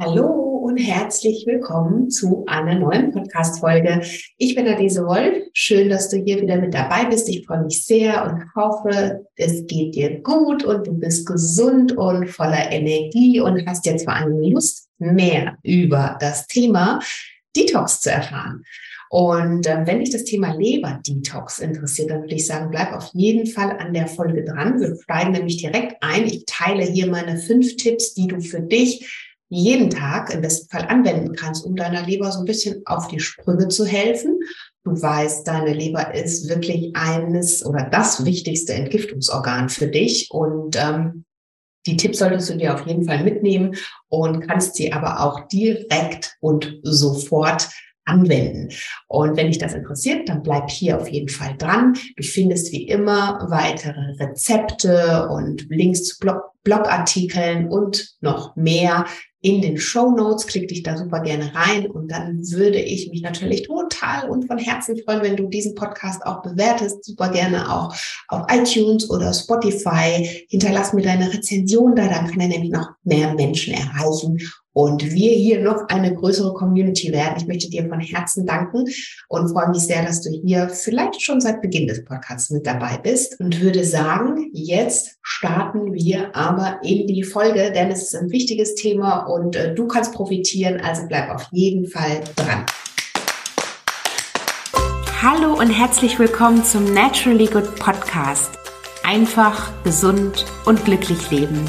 Hallo und herzlich willkommen zu einer neuen Podcast-Folge. Ich bin Adese Wolf. Schön, dass du hier wieder mit dabei bist. Ich freue mich sehr und hoffe, es geht dir gut und du bist gesund und voller Energie und hast jetzt vor allem Lust, mehr über das Thema Detox zu erfahren. Und äh, wenn dich das Thema Leber-Detox interessiert, dann würde ich sagen, bleib auf jeden Fall an der Folge dran. Wir steigen nämlich direkt ein. Ich teile hier meine fünf Tipps, die du für dich jeden Tag im besten Fall anwenden kannst, um deiner Leber so ein bisschen auf die Sprünge zu helfen. Du weißt, deine Leber ist wirklich eines oder das wichtigste Entgiftungsorgan für dich und ähm, die Tipps solltest du dir auf jeden Fall mitnehmen und kannst sie aber auch direkt und sofort anwenden. Und wenn dich das interessiert, dann bleib hier auf jeden Fall dran. Du findest wie immer weitere Rezepte und Links zu Blog Blogartikeln und noch mehr in den Show Notes. Klick dich da super gerne rein und dann würde ich mich natürlich total und von Herzen freuen, wenn du diesen Podcast auch bewertest. Super gerne auch auf iTunes oder Spotify. Hinterlass mir deine Rezension da, dann kann er nämlich noch mehr Menschen erreichen und wir hier noch eine größere Community werden. Ich möchte dir von Herzen danken und freue mich sehr, dass du hier vielleicht schon seit Beginn des Podcasts mit dabei bist und würde sagen, jetzt starten wir aber in die Folge, denn es ist ein wichtiges Thema und äh, du kannst profitieren, also bleib auf jeden Fall dran. Hallo und herzlich willkommen zum Naturally Good Podcast. Einfach, gesund und glücklich leben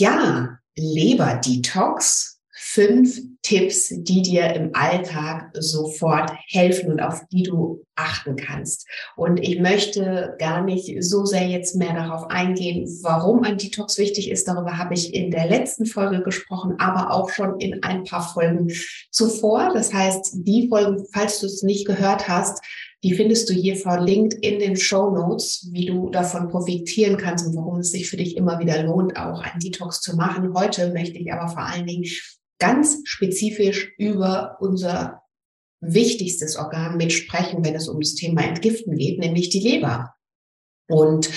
Ja, Leber-Detox. Fünf Tipps, die dir im Alltag sofort helfen und auf die du achten kannst. Und ich möchte gar nicht so sehr jetzt mehr darauf eingehen, warum ein Detox wichtig ist. Darüber habe ich in der letzten Folge gesprochen, aber auch schon in ein paar Folgen zuvor. Das heißt, die Folgen, falls du es nicht gehört hast, die findest du hier verlinkt in den Show Notes, wie du davon profitieren kannst und warum es sich für dich immer wieder lohnt, auch ein Detox zu machen. Heute möchte ich aber vor allen Dingen ganz spezifisch über unser wichtigstes Organ mitsprechen, wenn es um das Thema Entgiften geht, nämlich die Leber. Und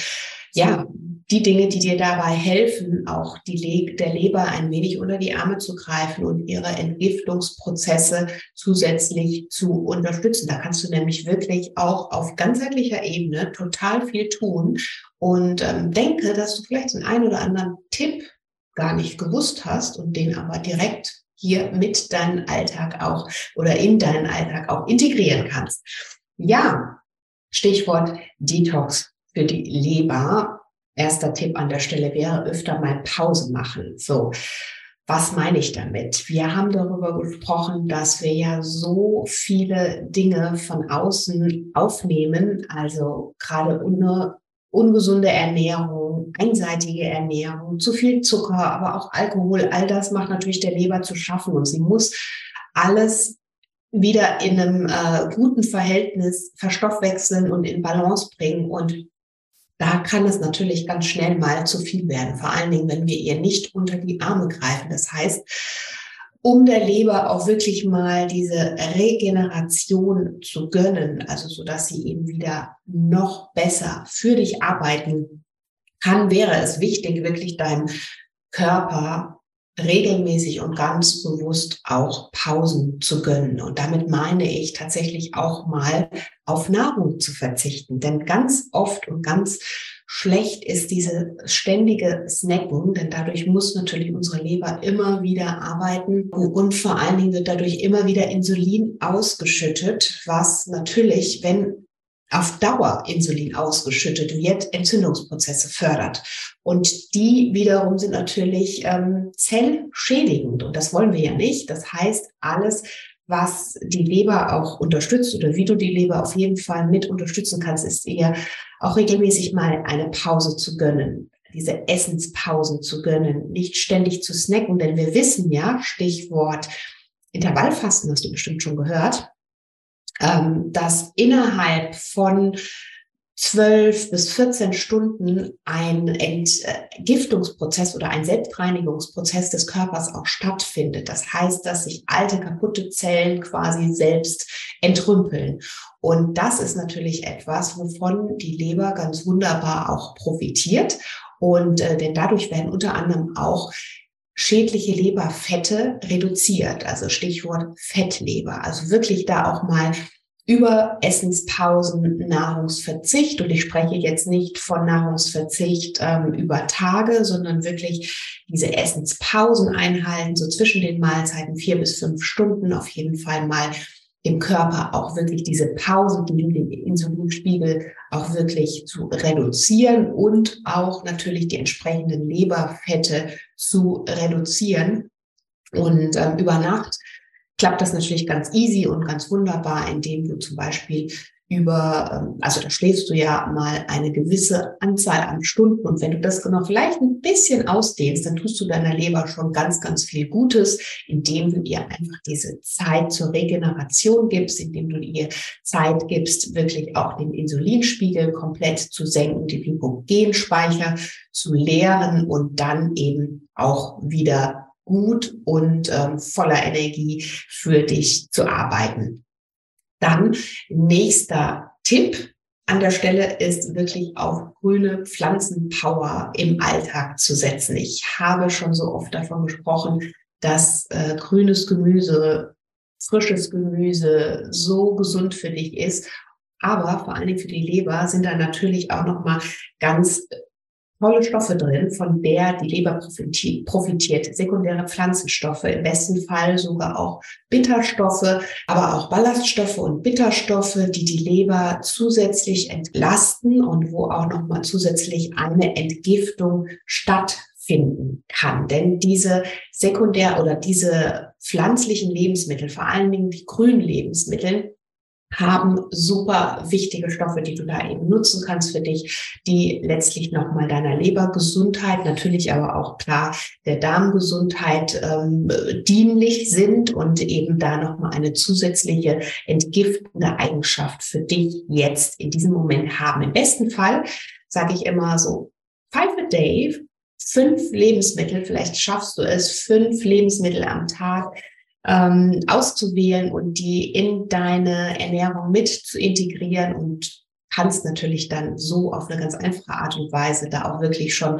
ja, die Dinge, die dir dabei helfen, auch die der Leber ein wenig unter die Arme zu greifen und ihre Entgiftungsprozesse zusätzlich zu unterstützen. Da kannst du nämlich wirklich auch auf ganzheitlicher Ebene total viel tun und ähm, denke, dass du vielleicht den einen oder anderen Tipp gar nicht gewusst hast und den aber direkt hier mit deinem Alltag auch oder in deinen Alltag auch integrieren kannst. Ja, Stichwort Detox für die Leber. Erster Tipp an der Stelle wäre öfter mal Pause machen. So. Was meine ich damit? Wir haben darüber gesprochen, dass wir ja so viele Dinge von außen aufnehmen, also gerade une, ungesunde Ernährung, einseitige Ernährung, zu viel Zucker, aber auch Alkohol, all das macht natürlich der Leber zu schaffen und sie muss alles wieder in einem äh, guten Verhältnis verstoffwechseln und in Balance bringen und da kann es natürlich ganz schnell mal zu viel werden, vor allen Dingen, wenn wir ihr nicht unter die Arme greifen. Das heißt, um der Leber auch wirklich mal diese Regeneration zu gönnen, also so dass sie eben wieder noch besser für dich arbeiten kann, wäre es wichtig, wirklich deinem Körper regelmäßig und ganz bewusst auch Pausen zu gönnen. Und damit meine ich tatsächlich auch mal auf Nahrung zu verzichten. Denn ganz oft und ganz schlecht ist diese ständige Snacken, denn dadurch muss natürlich unsere Leber immer wieder arbeiten und vor allen Dingen wird dadurch immer wieder Insulin ausgeschüttet, was natürlich, wenn auf Dauer Insulin ausgeschüttet wird, Entzündungsprozesse fördert. Und die wiederum sind natürlich ähm, zellschädigend und das wollen wir ja nicht. Das heißt, alles, was die Leber auch unterstützt oder wie du die Leber auf jeden Fall mit unterstützen kannst, ist eher auch regelmäßig mal eine Pause zu gönnen diese Essenspausen zu gönnen, nicht ständig zu snacken, denn wir wissen ja, Stichwort Intervallfasten hast du bestimmt schon gehört, dass innerhalb von 12 bis 14 Stunden ein Entgiftungsprozess oder ein Selbstreinigungsprozess des Körpers auch stattfindet. Das heißt, dass sich alte, kaputte Zellen quasi selbst entrümpeln. Und das ist natürlich etwas, wovon die Leber ganz wunderbar auch profitiert. Und äh, denn dadurch werden unter anderem auch schädliche Leberfette reduziert, also Stichwort Fettleber. Also wirklich da auch mal über Essenspausen, Nahrungsverzicht. Und ich spreche jetzt nicht von Nahrungsverzicht ähm, über Tage, sondern wirklich diese Essenspausen einhalten, so zwischen den Mahlzeiten vier bis fünf Stunden auf jeden Fall mal im Körper auch wirklich diese Pausen, die den Insulinspiegel auch wirklich zu reduzieren und auch natürlich die entsprechenden Leberfette zu reduzieren. Und ähm, über Nacht klappt das natürlich ganz easy und ganz wunderbar, indem du zum Beispiel über, ähm, also da schläfst du ja mal eine gewisse Anzahl an Stunden und wenn du das genau vielleicht ein bisschen ausdehnst, dann tust du deiner Leber schon ganz, ganz viel Gutes, indem du ihr einfach diese Zeit zur Regeneration gibst, indem du ihr Zeit gibst, wirklich auch den Insulinspiegel komplett zu senken, die Glykogenspeicher zu leeren und dann eben auch wieder gut und ähm, voller Energie für dich zu arbeiten. Dann nächster Tipp an der Stelle ist wirklich auf grüne Pflanzenpower im Alltag zu setzen. Ich habe schon so oft davon gesprochen, dass äh, grünes Gemüse, frisches Gemüse so gesund für dich ist. Aber vor allen Dingen für die Leber sind da natürlich auch nochmal ganz tolle Stoffe drin, von der die Leber profitiert. Sekundäre Pflanzenstoffe, im besten Fall sogar auch Bitterstoffe, aber auch Ballaststoffe und Bitterstoffe, die die Leber zusätzlich entlasten und wo auch nochmal zusätzlich eine Entgiftung stattfinden kann. Denn diese sekundär oder diese pflanzlichen Lebensmittel, vor allen Dingen die grünen Lebensmittel, haben super wichtige Stoffe, die du da eben nutzen kannst für dich, die letztlich nochmal deiner Lebergesundheit, natürlich aber auch klar der Darmgesundheit ähm, dienlich sind und eben da nochmal eine zusätzliche entgiftende Eigenschaft für dich jetzt in diesem Moment haben. Im besten Fall sage ich immer so, five a day, fünf Lebensmittel, vielleicht schaffst du es, fünf Lebensmittel am Tag ähm, auszuwählen und die in deine Ernährung mit zu integrieren und kannst natürlich dann so auf eine ganz einfache Art und Weise da auch wirklich schon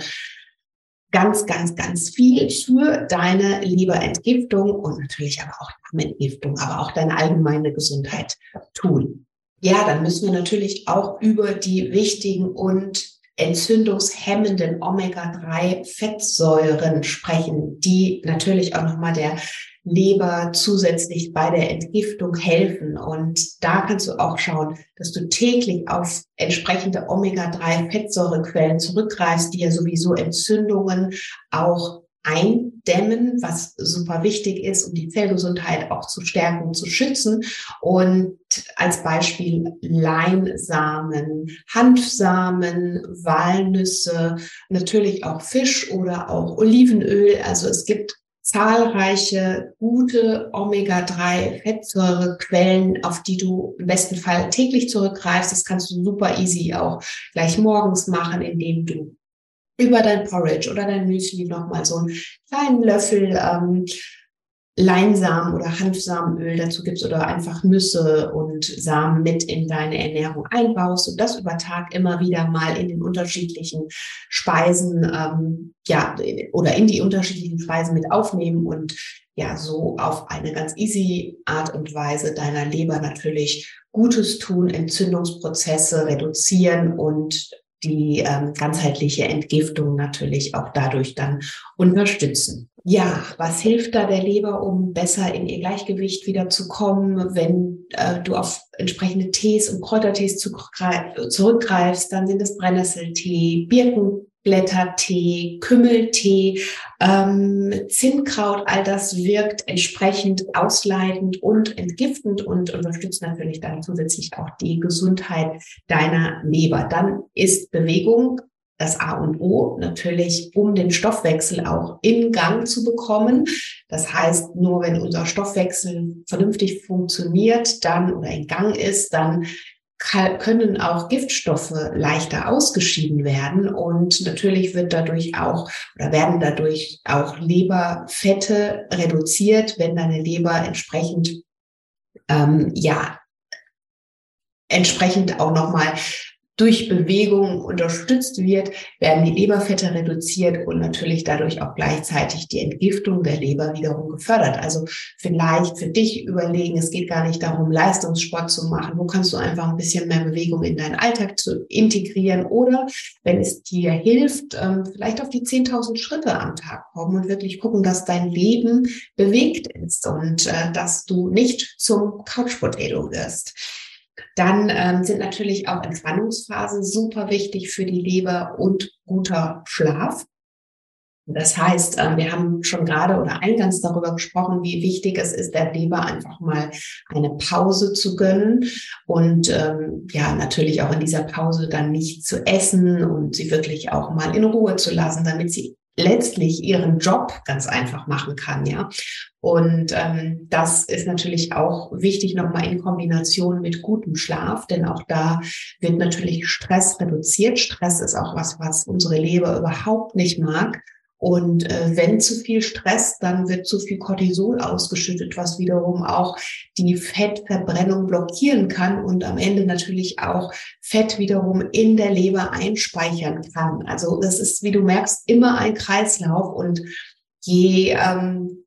ganz, ganz, ganz viel für deine Leberentgiftung und natürlich aber auch Darmentgiftung, aber auch deine allgemeine Gesundheit tun. Ja, dann müssen wir natürlich auch über die wichtigen und entzündungshemmenden Omega-3-Fettsäuren sprechen, die natürlich auch nochmal der Leber zusätzlich bei der Entgiftung helfen. Und da kannst du auch schauen, dass du täglich auf entsprechende Omega-3-Fettsäurequellen zurückgreifst, die ja sowieso Entzündungen auch eindämmen, was super wichtig ist, um die Zellgesundheit auch zu stärken und zu schützen. Und als Beispiel Leinsamen, Hanfsamen, Walnüsse, natürlich auch Fisch oder auch Olivenöl. Also es gibt zahlreiche gute Omega-3-Fettsäurequellen, auf die du im besten Fall täglich zurückgreifst. Das kannst du super easy auch gleich morgens machen, indem du über dein Porridge oder dein Müsli nochmal so einen kleinen Löffel ähm, Leinsamen oder Hanfsamenöl dazu gibst oder einfach Nüsse und Samen mit in deine Ernährung einbaust und das über Tag immer wieder mal in den unterschiedlichen Speisen, ähm, ja, oder in die unterschiedlichen Speisen mit aufnehmen und ja, so auf eine ganz easy Art und Weise deiner Leber natürlich Gutes tun, Entzündungsprozesse reduzieren und die ähm, ganzheitliche Entgiftung natürlich auch dadurch dann unterstützen. Ja, was hilft da der Leber, um besser in ihr Gleichgewicht wieder zu kommen? Wenn äh, du auf entsprechende Tees und Kräutertees zurückgreifst, dann sind es Brennnesseltee, Birkenblättertee, Kümmeltee, ähm, Zinnkraut. All das wirkt entsprechend ausleitend und entgiftend und unterstützt natürlich dann zusätzlich auch die Gesundheit deiner Leber. Dann ist Bewegung das A und O natürlich, um den Stoffwechsel auch in Gang zu bekommen. Das heißt, nur wenn unser Stoffwechsel vernünftig funktioniert, dann oder in Gang ist, dann können auch Giftstoffe leichter ausgeschieden werden und natürlich wird dadurch auch oder werden dadurch auch Leberfette reduziert, wenn deine Leber entsprechend ähm, ja entsprechend auch nochmal durch Bewegung unterstützt wird, werden die Leberfette reduziert und natürlich dadurch auch gleichzeitig die Entgiftung der Leber wiederum gefördert. Also vielleicht für dich überlegen, es geht gar nicht darum, Leistungssport zu machen. Wo kannst du einfach ein bisschen mehr Bewegung in deinen Alltag zu integrieren oder wenn es dir hilft, ähm, vielleicht auf die 10.000 Schritte am Tag kommen und wirklich gucken, dass dein Leben bewegt ist und äh, dass du nicht zum Couch Potato wirst. Dann ähm, sind natürlich auch Entspannungsphasen super wichtig für die Leber und guter Schlaf. Das heißt, ähm, wir haben schon gerade oder eingangs darüber gesprochen, wie wichtig es ist, der Leber einfach mal eine Pause zu gönnen und ähm, ja, natürlich auch in dieser Pause dann nicht zu essen und sie wirklich auch mal in Ruhe zu lassen, damit sie letztlich ihren Job ganz einfach machen kann, ja. Und ähm, das ist natürlich auch wichtig nochmal in Kombination mit gutem Schlaf, denn auch da wird natürlich Stress reduziert. Stress ist auch was, was unsere Leber überhaupt nicht mag. Und äh, wenn zu viel Stress, dann wird zu viel Cortisol ausgeschüttet, was wiederum auch die Fettverbrennung blockieren kann und am Ende natürlich auch Fett wiederum in der Leber einspeichern kann. Also das ist, wie du merkst, immer ein Kreislauf und je ähm,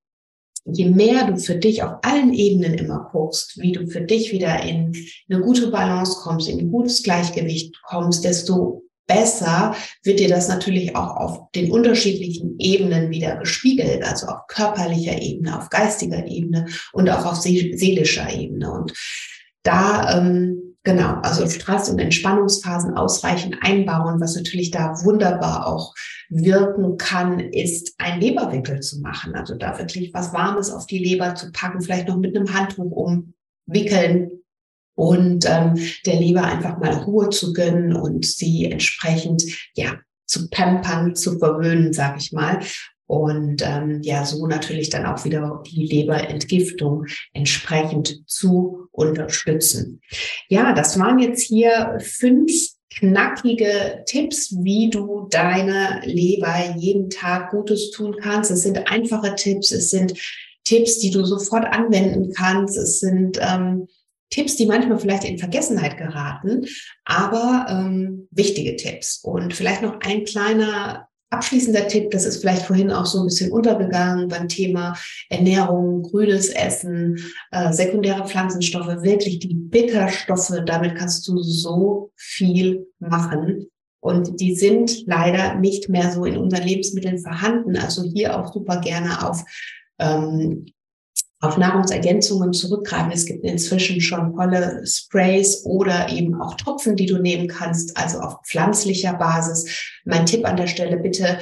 je mehr du für dich auf allen Ebenen immer guckst, wie du für dich wieder in eine gute Balance kommst, in ein gutes Gleichgewicht kommst, desto besser wird dir das natürlich auch auf den unterschiedlichen Ebenen wieder gespiegelt, also auf körperlicher Ebene, auf geistiger Ebene und auch auf seelischer Ebene. Und da, ähm, genau, also Stress- und Entspannungsphasen ausreichend einbauen, was natürlich da wunderbar auch wirken kann, ist ein Leberwickel zu machen. Also da wirklich was Warmes auf die Leber zu packen, vielleicht noch mit einem Handtuch umwickeln, und ähm, der Leber einfach mal Ruhe zu gönnen und sie entsprechend ja zu pampern, zu verwöhnen, sag ich mal. Und ähm, ja, so natürlich dann auch wieder die Leberentgiftung entsprechend zu unterstützen. Ja, das waren jetzt hier fünf knackige Tipps, wie du deine Leber jeden Tag Gutes tun kannst. Es sind einfache Tipps, es sind Tipps, die du sofort anwenden kannst. Es sind ähm, Tipps, die manchmal vielleicht in Vergessenheit geraten, aber ähm, wichtige Tipps. Und vielleicht noch ein kleiner abschließender Tipp, das ist vielleicht vorhin auch so ein bisschen untergegangen beim Thema Ernährung, grünes Essen, äh, sekundäre Pflanzenstoffe, wirklich die Bitterstoffe, damit kannst du so viel machen. Und die sind leider nicht mehr so in unseren Lebensmitteln vorhanden. Also hier auch super gerne auf ähm, auf Nahrungsergänzungen zurückgreifen. Es gibt inzwischen schon tolle Sprays oder eben auch Tropfen, die du nehmen kannst, also auf pflanzlicher Basis. Mein Tipp an der Stelle bitte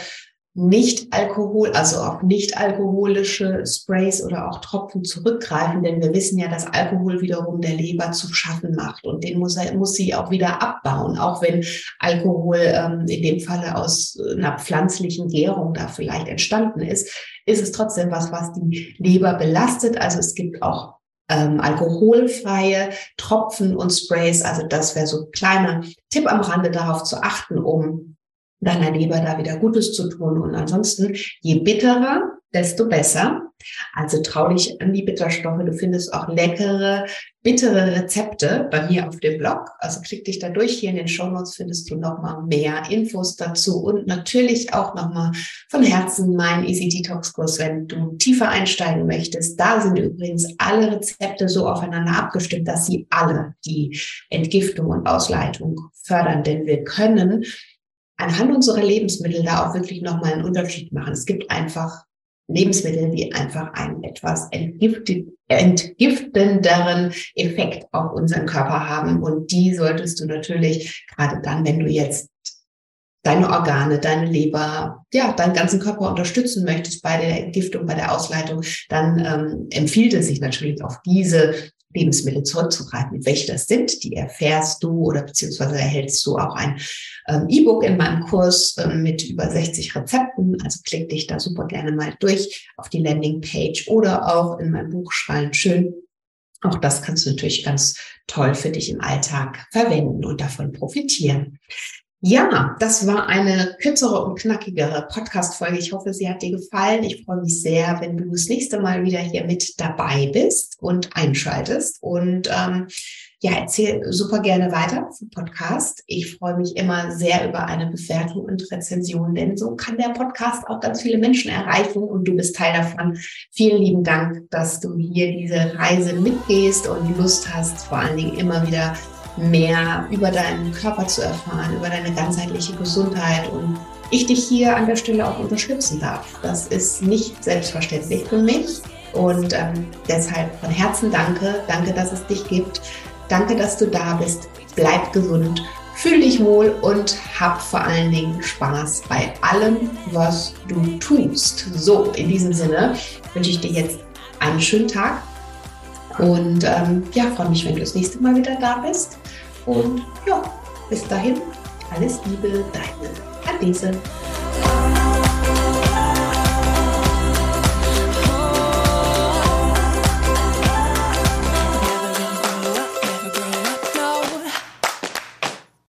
nicht Alkohol, also auf nicht alkoholische Sprays oder auch Tropfen zurückgreifen, denn wir wissen ja, dass Alkohol wiederum der Leber zu schaffen macht und den muss, er, muss sie auch wieder abbauen, auch wenn Alkohol ähm, in dem Falle aus einer pflanzlichen Gärung da vielleicht entstanden ist, ist es trotzdem was, was die Leber belastet. Also es gibt auch ähm, alkoholfreie Tropfen und Sprays. Also das wäre so ein kleiner Tipp am Rande darauf zu achten, um deiner Leber da wieder Gutes zu tun. Und ansonsten, je bitterer, desto besser. Also trau dich an die Bitterstoffe. Du findest auch leckere, bittere Rezepte bei mir auf dem Blog. Also klick dich da durch. Hier in den Show Notes findest du nochmal mehr Infos dazu und natürlich auch nochmal von Herzen mein Easy Detox Kurs, wenn du tiefer einsteigen möchtest. Da sind übrigens alle Rezepte so aufeinander abgestimmt, dass sie alle die Entgiftung und Ausleitung fördern. Denn wir können anhand unserer Lebensmittel da auch wirklich nochmal einen Unterschied machen. Es gibt einfach Lebensmittel, die einfach einen etwas entgiftenderen Effekt auf unseren Körper haben. Und die solltest du natürlich, gerade dann, wenn du jetzt deine Organe, deine Leber, ja, deinen ganzen Körper unterstützen möchtest bei der Entgiftung, bei der Ausleitung, dann ähm, empfiehlt es sich natürlich auf diese Lebensmittel zurückzugreifen. Welche das sind, die erfährst du oder beziehungsweise erhältst du auch ein ähm, E-Book in meinem Kurs ähm, mit über 60 Rezepten. Also klick dich da super gerne mal durch auf die Landingpage oder auch in mein Buch Schreien schön. Auch das kannst du natürlich ganz toll für dich im Alltag verwenden und davon profitieren. Ja, das war eine kürzere und knackigere Podcast-Folge. Ich hoffe, sie hat dir gefallen. Ich freue mich sehr, wenn du das nächste Mal wieder hier mit dabei bist und einschaltest. Und ähm, ja, erzähl super gerne weiter vom Podcast. Ich freue mich immer sehr über eine Bewertung und Rezension, denn so kann der Podcast auch ganz viele Menschen erreichen und du bist Teil davon. Vielen lieben Dank, dass du hier diese Reise mitgehst und Lust hast, vor allen Dingen immer wieder mehr über deinen Körper zu erfahren, über deine ganzheitliche Gesundheit und ich dich hier an der Stelle auch unterstützen darf. Das ist nicht selbstverständlich für mich und ähm, deshalb von Herzen danke. Danke, dass es dich gibt. Danke, dass du da bist. Bleib gesund, fühl dich wohl und hab vor allen Dingen Spaß bei allem, was du tust. So, in diesem Sinne wünsche ich dir jetzt einen schönen Tag und ähm, ja, freue mich, wenn du das nächste Mal wieder da bist. Und ja, bis dahin, alles Liebe, deine Adese.